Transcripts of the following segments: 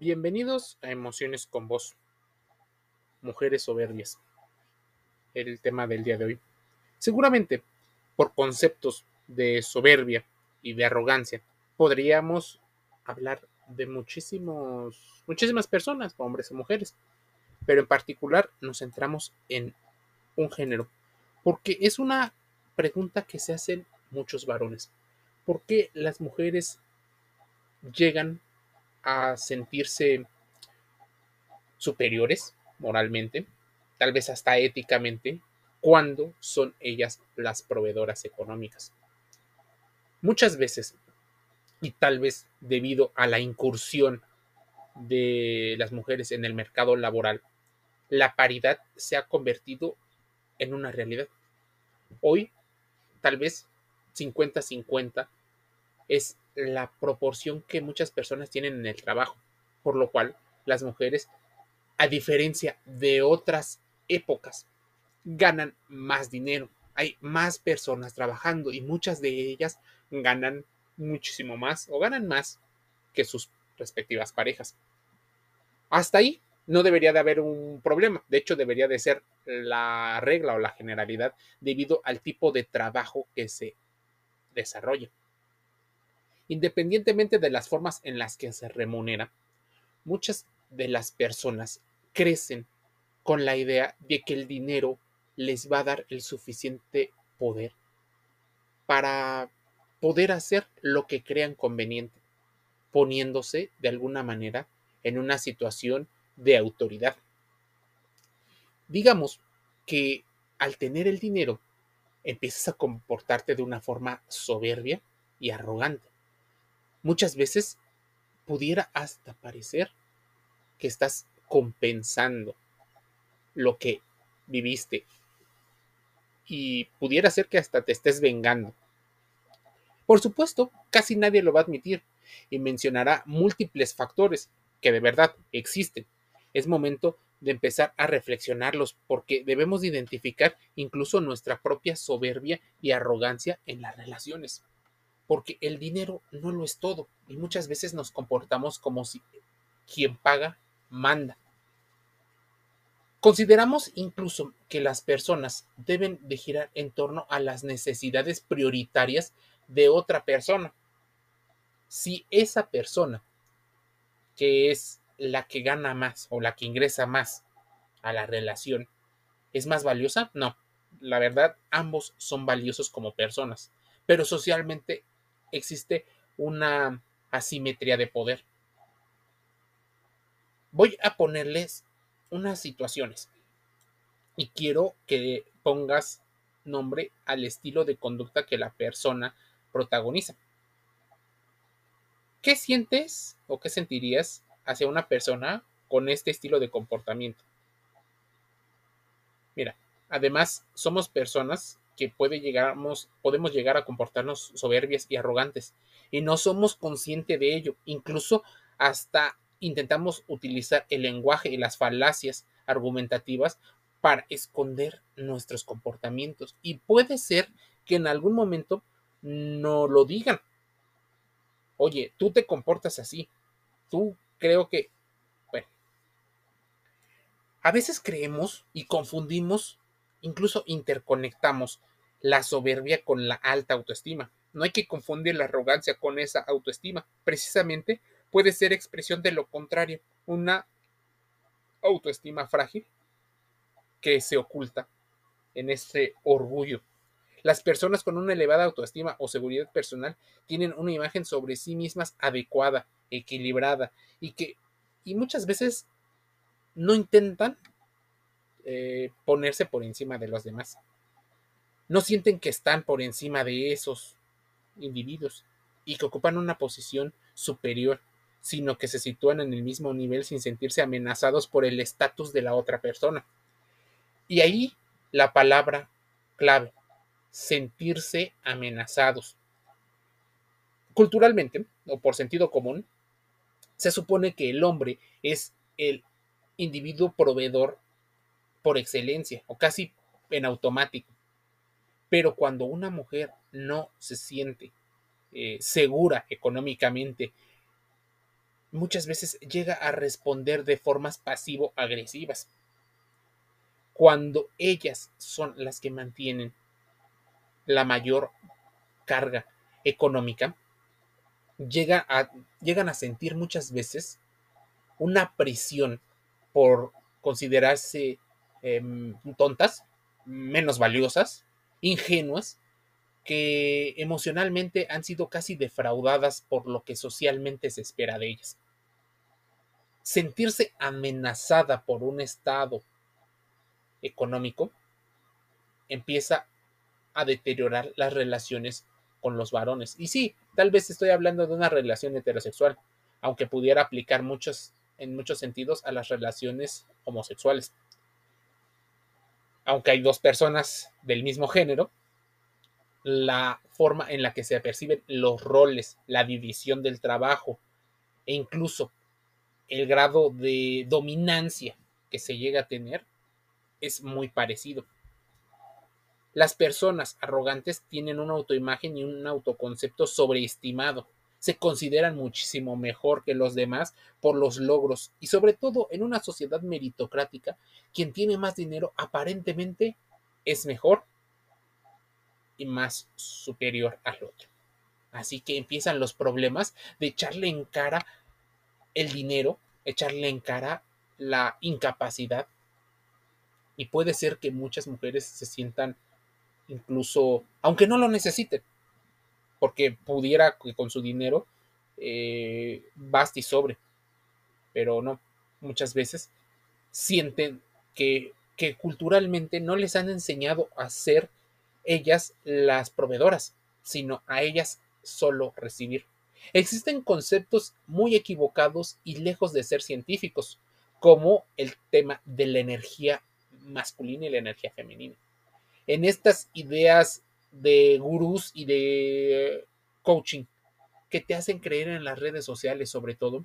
Bienvenidos a Emociones con Vos, Mujeres Soberbias, el tema del día de hoy. Seguramente, por conceptos de soberbia y de arrogancia, podríamos hablar de muchísimos, muchísimas personas, hombres o mujeres, pero en particular nos centramos en un género, porque es una pregunta que se hacen muchos varones. ¿Por qué las mujeres llegan a sentirse superiores moralmente, tal vez hasta éticamente, cuando son ellas las proveedoras económicas. Muchas veces, y tal vez debido a la incursión de las mujeres en el mercado laboral, la paridad se ha convertido en una realidad. Hoy, tal vez 50-50 es la proporción que muchas personas tienen en el trabajo, por lo cual las mujeres, a diferencia de otras épocas, ganan más dinero. Hay más personas trabajando y muchas de ellas ganan muchísimo más o ganan más que sus respectivas parejas. Hasta ahí no debería de haber un problema. De hecho, debería de ser la regla o la generalidad debido al tipo de trabajo que se desarrolla. Independientemente de las formas en las que se remunera, muchas de las personas crecen con la idea de que el dinero les va a dar el suficiente poder para poder hacer lo que crean conveniente, poniéndose de alguna manera en una situación de autoridad. Digamos que al tener el dinero empiezas a comportarte de una forma soberbia y arrogante muchas veces pudiera hasta parecer que estás compensando lo que viviste y pudiera ser que hasta te estés vengando. Por supuesto, casi nadie lo va a admitir y mencionará múltiples factores que de verdad existen. Es momento de empezar a reflexionarlos porque debemos identificar incluso nuestra propia soberbia y arrogancia en las relaciones porque el dinero no lo es todo y muchas veces nos comportamos como si quien paga manda. Consideramos incluso que las personas deben de girar en torno a las necesidades prioritarias de otra persona. Si esa persona, que es la que gana más o la que ingresa más a la relación, es más valiosa, no. La verdad, ambos son valiosos como personas, pero socialmente existe una asimetría de poder. Voy a ponerles unas situaciones y quiero que pongas nombre al estilo de conducta que la persona protagoniza. ¿Qué sientes o qué sentirías hacia una persona con este estilo de comportamiento? Mira, además somos personas que puede podemos llegar a comportarnos soberbias y arrogantes y no somos conscientes de ello. Incluso hasta intentamos utilizar el lenguaje y las falacias argumentativas para esconder nuestros comportamientos. Y puede ser que en algún momento no lo digan. Oye, tú te comportas así. Tú creo que... Bueno. A veces creemos y confundimos, incluso interconectamos la soberbia con la alta autoestima. No hay que confundir la arrogancia con esa autoestima. Precisamente puede ser expresión de lo contrario, una autoestima frágil que se oculta en este orgullo. Las personas con una elevada autoestima o seguridad personal tienen una imagen sobre sí mismas adecuada, equilibrada y que y muchas veces no intentan eh, ponerse por encima de los demás no sienten que están por encima de esos individuos y que ocupan una posición superior, sino que se sitúan en el mismo nivel sin sentirse amenazados por el estatus de la otra persona. Y ahí la palabra clave, sentirse amenazados. Culturalmente, o por sentido común, se supone que el hombre es el individuo proveedor por excelencia, o casi en automático. Pero cuando una mujer no se siente eh, segura económicamente muchas veces llega a responder de formas pasivo-agresivas. Cuando ellas son las que mantienen la mayor carga económica, llega a, llegan a sentir muchas veces una presión por considerarse em, tontas, menos valiosas, ingenuas, que emocionalmente han sido casi defraudadas por lo que socialmente se espera de ellas. Sentirse amenazada por un estado económico empieza a deteriorar las relaciones con los varones. Y sí, tal vez estoy hablando de una relación heterosexual, aunque pudiera aplicar muchos, en muchos sentidos a las relaciones homosexuales. Aunque hay dos personas del mismo género, la forma en la que se perciben los roles, la división del trabajo e incluso el grado de dominancia que se llega a tener es muy parecido. Las personas arrogantes tienen una autoimagen y un autoconcepto sobreestimado. Se consideran muchísimo mejor que los demás por los logros y sobre todo en una sociedad meritocrática, quien tiene más dinero aparentemente es mejor y más superior al otro. Así que empiezan los problemas de echarle en cara el dinero, echarle en cara la incapacidad. Y puede ser que muchas mujeres se sientan incluso, aunque no lo necesiten, porque pudiera con su dinero eh, baste y sobre, pero no, muchas veces sienten que, que culturalmente no les han enseñado a ser ellas las proveedoras, sino a ellas solo recibir. Existen conceptos muy equivocados y lejos de ser científicos, como el tema de la energía masculina y la energía femenina en estas ideas de gurús y de coaching que te hacen creer en las redes sociales sobre todo,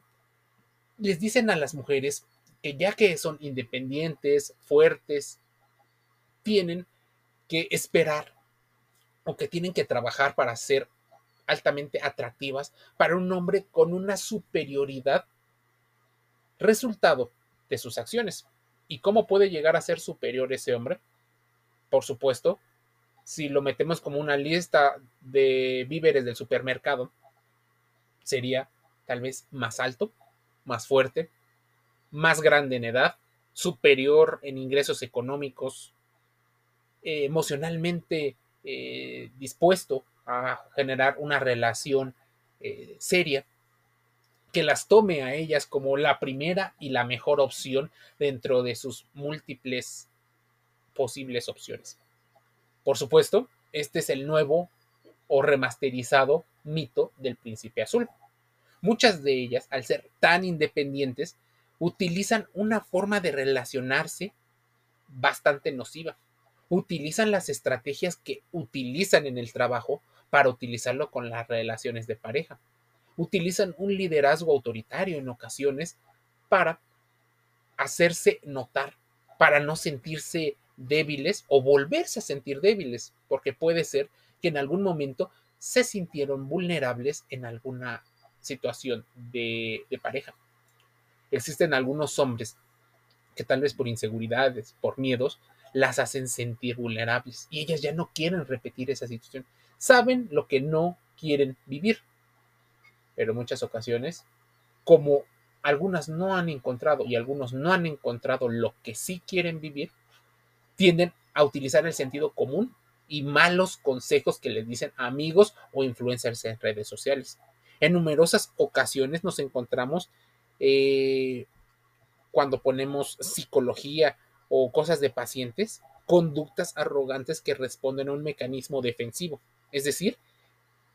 les dicen a las mujeres que ya que son independientes, fuertes, tienen que esperar o que tienen que trabajar para ser altamente atractivas para un hombre con una superioridad resultado de sus acciones. ¿Y cómo puede llegar a ser superior ese hombre? por supuesto, si lo metemos como una lista de víveres del supermercado, sería tal vez más alto, más fuerte, más grande en edad, superior en ingresos económicos, eh, emocionalmente eh, dispuesto a generar una relación eh, seria, que las tome a ellas como la primera y la mejor opción dentro de sus múltiples posibles opciones. Por supuesto, este es el nuevo o remasterizado mito del príncipe azul. Muchas de ellas, al ser tan independientes, utilizan una forma de relacionarse bastante nociva. Utilizan las estrategias que utilizan en el trabajo para utilizarlo con las relaciones de pareja. Utilizan un liderazgo autoritario en ocasiones para hacerse notar, para no sentirse débiles o volverse a sentir débiles, porque puede ser que en algún momento se sintieron vulnerables en alguna situación de, pareja. Existen algunos hombres que tal vez por inseguridades, por miedos, las hacen sentir vulnerables y ellas ya no quieren repetir esa situación. Saben lo que no quieren vivir, pero muchas ocasiones, como algunas no han encontrado y algunos no han encontrado lo que sí quieren vivir, tienden a utilizar el sentido común y malos consejos que les dicen amigos o influencers en redes sociales. En numerosas ocasiones nos encontramos eh, cuando ponemos psicología o cosas de pacientes, conductas arrogantes que responden a un mecanismo defensivo. Es decir,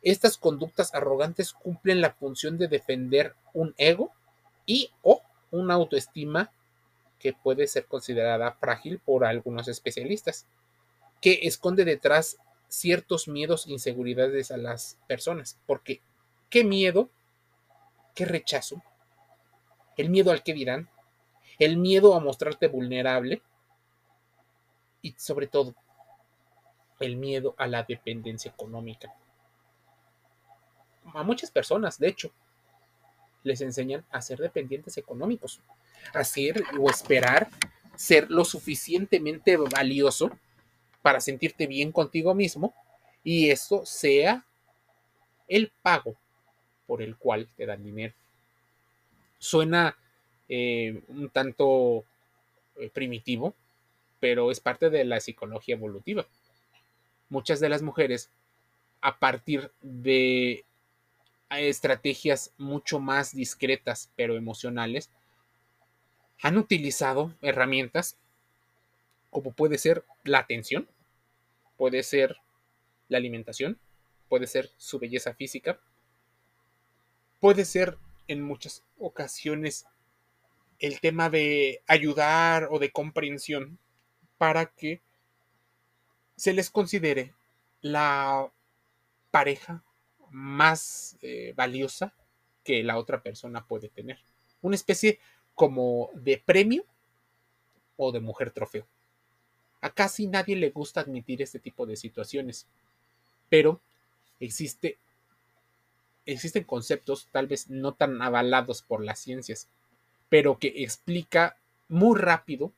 estas conductas arrogantes cumplen la función de defender un ego y o una autoestima que puede ser considerada frágil por algunos especialistas, que esconde detrás ciertos miedos e inseguridades a las personas, porque ¿qué miedo? ¿Qué rechazo? El miedo al que dirán, el miedo a mostrarte vulnerable y sobre todo el miedo a la dependencia económica. A muchas personas, de hecho, les enseñan a ser dependientes económicos, a ser o esperar ser lo suficientemente valioso para sentirte bien contigo mismo y eso sea el pago por el cual te dan dinero. Suena eh, un tanto eh, primitivo, pero es parte de la psicología evolutiva. Muchas de las mujeres, a partir de estrategias mucho más discretas pero emocionales, han utilizado herramientas como puede ser la atención, puede ser la alimentación, puede ser su belleza física, puede ser en muchas ocasiones el tema de ayudar o de comprensión para que se les considere la pareja más eh, valiosa que la otra persona puede tener. Una especie como de premio o de mujer trofeo. A casi nadie le gusta admitir este tipo de situaciones, pero existe, existen conceptos tal vez no tan avalados por las ciencias, pero que explica muy rápido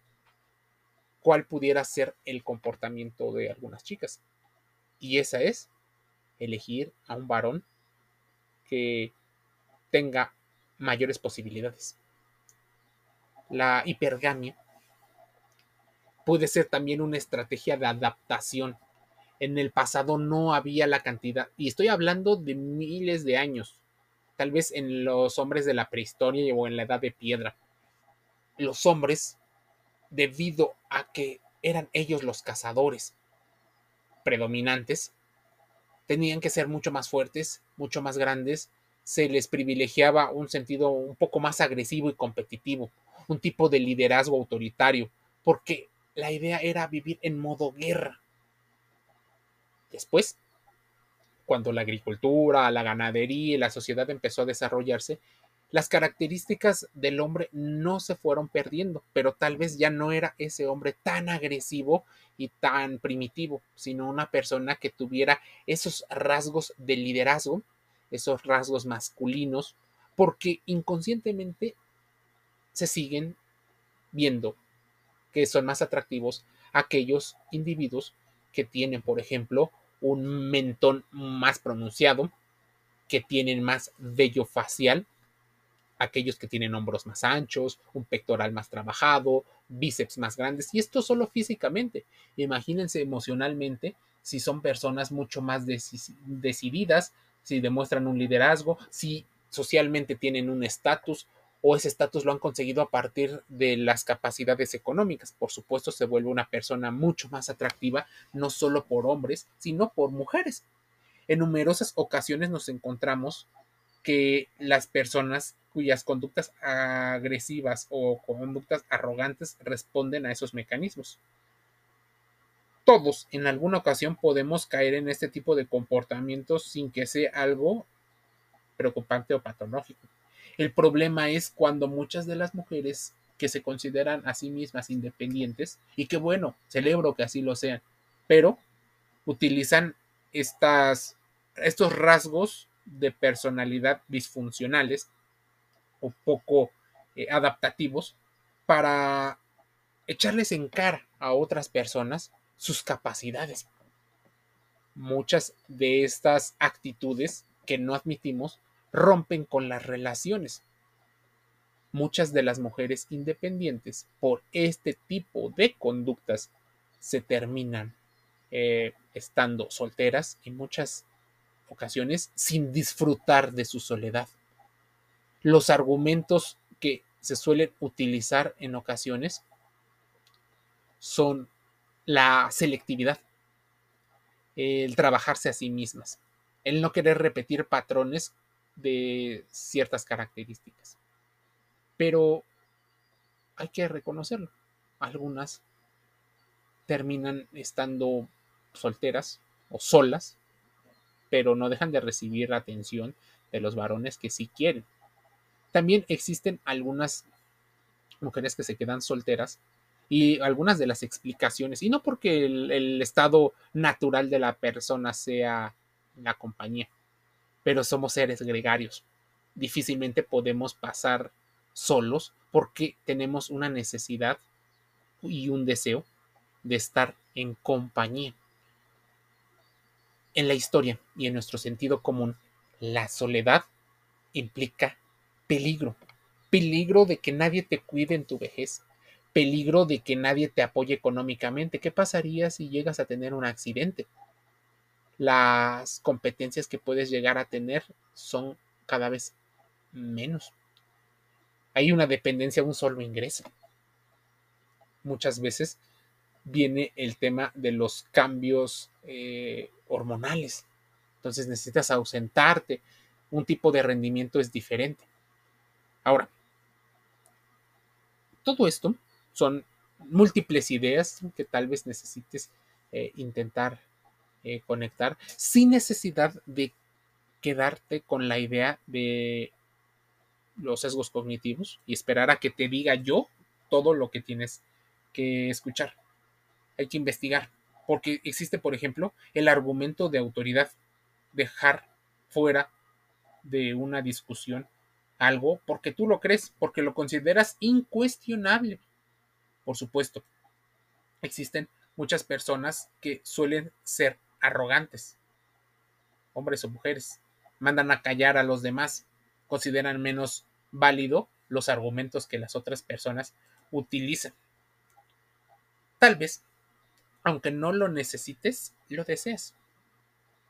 cuál pudiera ser el comportamiento de algunas chicas. Y esa es elegir a un varón que tenga mayores posibilidades. La hipergamia puede ser también una estrategia de adaptación. En el pasado no había la cantidad, y estoy hablando de miles de años, tal vez en los hombres de la prehistoria o en la edad de piedra. Los hombres, debido a que eran ellos los cazadores predominantes, tenían que ser mucho más fuertes, mucho más grandes, se les privilegiaba un sentido un poco más agresivo y competitivo, un tipo de liderazgo autoritario, porque la idea era vivir en modo guerra. Después, cuando la agricultura, la ganadería y la sociedad empezó a desarrollarse, las características del hombre no se fueron perdiendo, pero tal vez ya no era ese hombre tan agresivo y tan primitivo, sino una persona que tuviera esos rasgos de liderazgo, esos rasgos masculinos, porque inconscientemente se siguen viendo que son más atractivos aquellos individuos que tienen, por ejemplo, un mentón más pronunciado, que tienen más vello facial, aquellos que tienen hombros más anchos, un pectoral más trabajado, bíceps más grandes, y esto solo físicamente. Imagínense emocionalmente si son personas mucho más decididas, si demuestran un liderazgo, si socialmente tienen un estatus o ese estatus lo han conseguido a partir de las capacidades económicas. Por supuesto, se vuelve una persona mucho más atractiva, no solo por hombres, sino por mujeres. En numerosas ocasiones nos encontramos que las personas cuyas conductas agresivas o conductas arrogantes responden a esos mecanismos. Todos en alguna ocasión podemos caer en este tipo de comportamientos sin que sea algo preocupante o patológico. El problema es cuando muchas de las mujeres que se consideran a sí mismas independientes, y que bueno, celebro que así lo sean, pero utilizan estas, estos rasgos de personalidad disfuncionales o poco eh, adaptativos para echarles en cara a otras personas sus capacidades. Muchas de estas actitudes que no admitimos rompen con las relaciones. Muchas de las mujeres independientes por este tipo de conductas se terminan eh, estando solteras y muchas ocasiones sin disfrutar de su soledad. Los argumentos que se suelen utilizar en ocasiones son la selectividad, el trabajarse a sí mismas, el no querer repetir patrones de ciertas características. Pero hay que reconocerlo. Algunas terminan estando solteras o solas pero no dejan de recibir atención de los varones que sí quieren. También existen algunas mujeres que se quedan solteras y algunas de las explicaciones, y no porque el, estado natural de la persona sea la compañía, pero somos seres gregarios. difícilmente podemos pasar solos porque tenemos una necesidad y un deseo de estar en compañía. En la historia y en nuestro sentido común, la soledad implica peligro, peligro de que nadie te cuide en tu vejez, peligro de que nadie te apoye económicamente. ¿Qué pasaría si llegas a tener un accidente? Las competencias que puedes llegar a tener son cada vez menos. Hay una dependencia a un solo ingreso. Muchas veces viene el tema de los cambios eh, hormonales. Entonces necesitas ausentarte. Un tipo de rendimiento es diferente. Ahora, todo esto son múltiples ideas que tal vez necesites eh, intentar eh, conectar sin necesidad de quedarte con la idea de los sesgos cognitivos y esperar a que te diga yo todo lo que tienes que escuchar. Hay que investigar, porque existe, por ejemplo, el argumento de autoridad, dejar fuera de una discusión algo porque tú lo crees, porque lo consideras incuestionable. Por supuesto, existen muchas personas que suelen ser arrogantes, hombres o mujeres, mandan a callar a los demás, consideran menos válido los argumentos que las otras personas utilizan. Tal vez, aunque no lo necesites, lo deseas.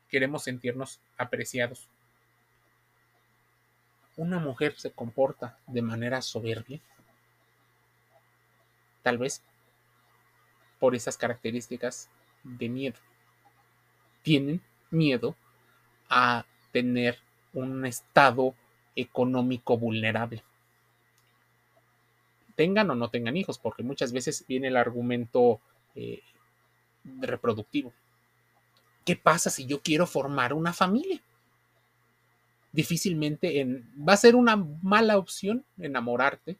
Queremos sentirnos apreciados una mujer se comporta de manera soberbia, tal vez por esas características de miedo. Tienen miedo a tener un estado económico vulnerable. Tengan o no tengan hijos, porque muchas veces viene el argumento eh, reproductivo. ¿Qué pasa si yo quiero formar una familia? Difícilmente en, va a ser una mala opción enamorarte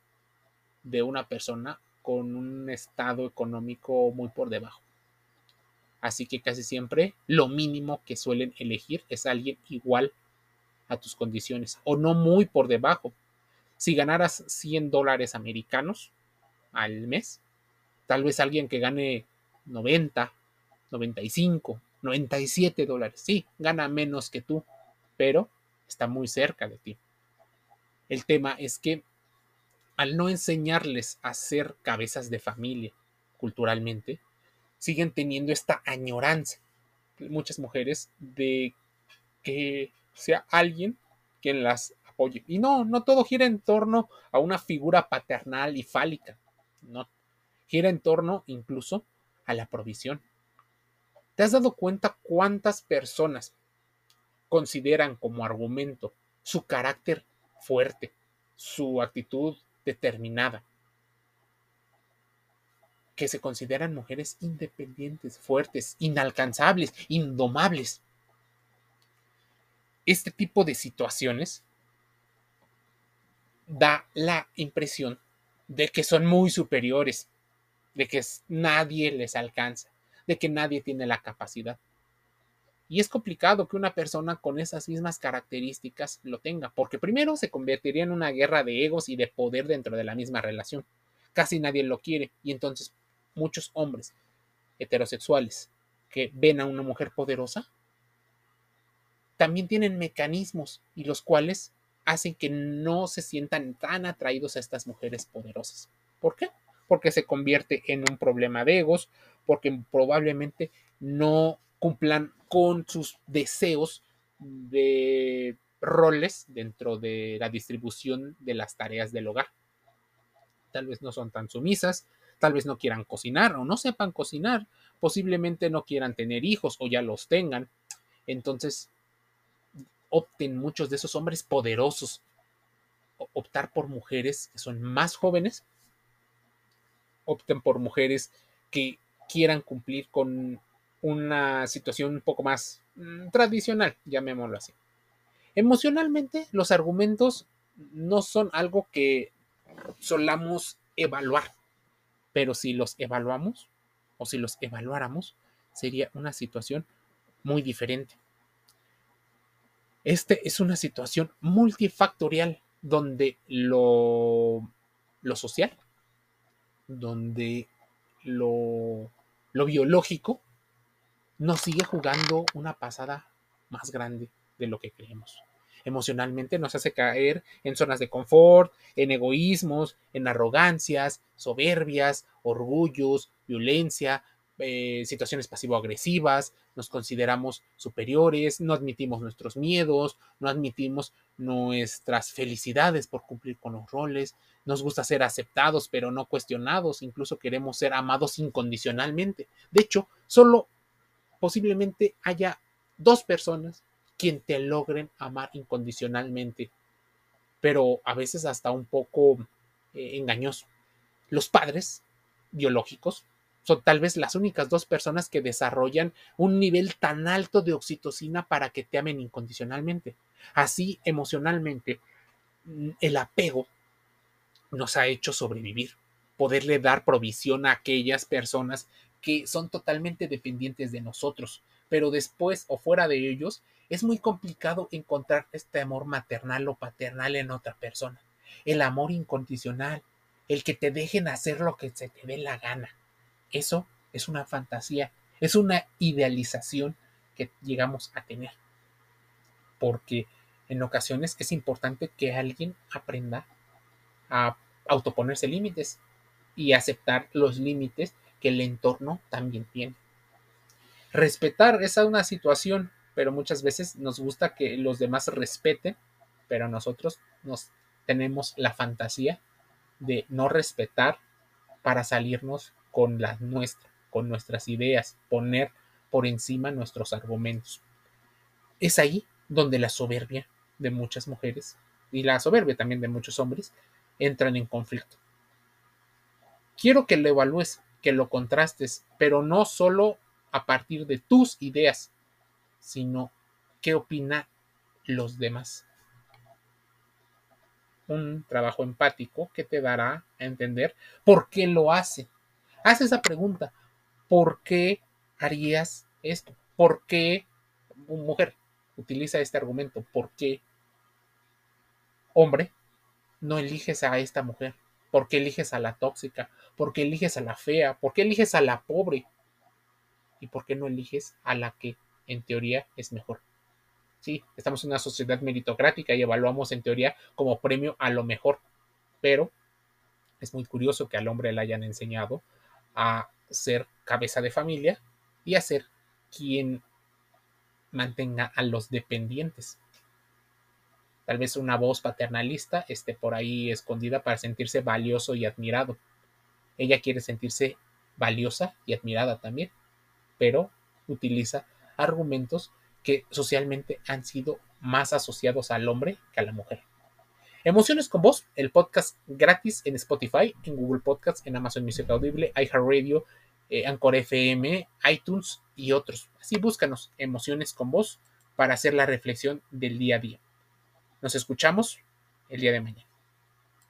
de una persona con un estado económico muy por debajo. Así que casi siempre lo mínimo que suelen elegir es alguien igual a tus condiciones o no muy por debajo. Si ganaras 100 dólares americanos al mes, tal vez alguien que gane 90, 95, 97 dólares. Sí, gana menos que tú, pero está muy cerca de ti. El tema es que al no enseñarles a ser cabezas de familia culturalmente, siguen teniendo esta añoranza, muchas mujeres, de que sea alguien quien las apoye. Y no, no todo gira en torno a una figura paternal y fálica, no, gira en torno incluso a la provisión. ¿Te has dado cuenta cuántas personas consideran como argumento su carácter fuerte, su actitud determinada, que se consideran mujeres independientes, fuertes, inalcanzables, indomables. Este tipo de situaciones da la impresión de que son muy superiores, de que nadie les alcanza, de que nadie tiene la capacidad. Y es complicado que una persona con esas mismas características lo tenga, porque primero se convertiría en una guerra de egos y de poder dentro de la misma relación. Casi nadie lo quiere y entonces muchos hombres heterosexuales que ven a una mujer poderosa también tienen mecanismos y los cuales hacen que no se sientan tan atraídos a estas mujeres poderosas. ¿Por qué? Porque se convierte en un problema de egos, porque probablemente no cumplan con sus deseos de roles dentro de la distribución de las tareas del hogar. Tal vez no son tan sumisas, tal vez no quieran cocinar o no sepan cocinar, posiblemente no quieran tener hijos o ya los tengan. Entonces, opten muchos de esos hombres poderosos, optar por mujeres que son más jóvenes, opten por mujeres que quieran cumplir con una situación un poco más mm, tradicional, llamémoslo así. Emocionalmente, los argumentos no son algo que solamos evaluar, pero si los evaluamos o si los evaluáramos, sería una situación muy diferente. Este es una situación multifactorial donde lo, lo social, donde lo, lo biológico nos sigue jugando una pasada más grande de lo que creemos. Emocionalmente nos hace caer en zonas de confort, en egoísmos, en arrogancias, soberbias, orgullos, violencia, eh, situaciones pasivo-agresivas, nos consideramos superiores, no admitimos nuestros miedos, no admitimos nuestras felicidades por cumplir con los roles, nos gusta ser aceptados pero no cuestionados, incluso queremos ser amados incondicionalmente. De hecho, solo posiblemente haya dos personas quien te logren amar incondicionalmente, pero a veces hasta un poco eh, engañoso. Los padres biológicos son tal vez las únicas dos personas que desarrollan un nivel tan alto de oxitocina para que te amen incondicionalmente. Así, emocionalmente, mm, el apego nos ha hecho sobrevivir, poderle dar provisión a aquellas personas que son totalmente dependientes de nosotros, pero después o fuera de ellos es muy complicado encontrar este amor maternal o paternal en otra persona. El amor incondicional, el que te dejen hacer lo que se te dé la gana. Eso es una fantasía, es una idealización que llegamos a tener. Porque en ocasiones es importante que alguien aprenda a autoponerse límites y aceptar los límites que el entorno también tiene. Respetar es una situación, pero muchas veces nos gusta que los demás respeten, pero nosotros nos tenemos la fantasía de no respetar para salirnos con la nuestra, con nuestras ideas, poner por encima nuestros argumentos. Es ahí donde la soberbia de muchas mujeres y la soberbia también de muchos hombres entran en conflicto. Quiero que lo evalúes, que lo contrastes, pero no solo a partir de tus ideas, sino qué opinan los demás. Un trabajo empático que te dará a entender por qué lo hace. Haz esa pregunta. ¿Por qué harías esto? ¿Por qué mujer utiliza este argumento? ¿Por qué hombre no eliges a esta mujer? ¿Por qué eliges a la tóxica? ¿Por qué eliges a la fea? ¿Por qué eliges a la pobre? ¿Y por qué no eliges a la que en teoría es mejor? Sí, estamos en una sociedad meritocrática y evaluamos en teoría como premio a lo mejor, pero es muy curioso que al hombre le hayan enseñado a ser cabeza de familia y a ser quien mantenga a los dependientes. Tal vez una voz paternalista esté por ahí escondida para sentirse valioso y admirado. Ella quiere sentirse valiosa y admirada también, pero utiliza argumentos que socialmente han sido más asociados al hombre que a la mujer. Emociones con Voz, el podcast gratis en Spotify, en Google Podcasts, en Amazon Music Audible, iHeartRadio, eh, Anchor FM, iTunes y otros. Así búscanos Emociones con Voz para hacer la reflexión del día a día. Nos escuchamos el día de mañana.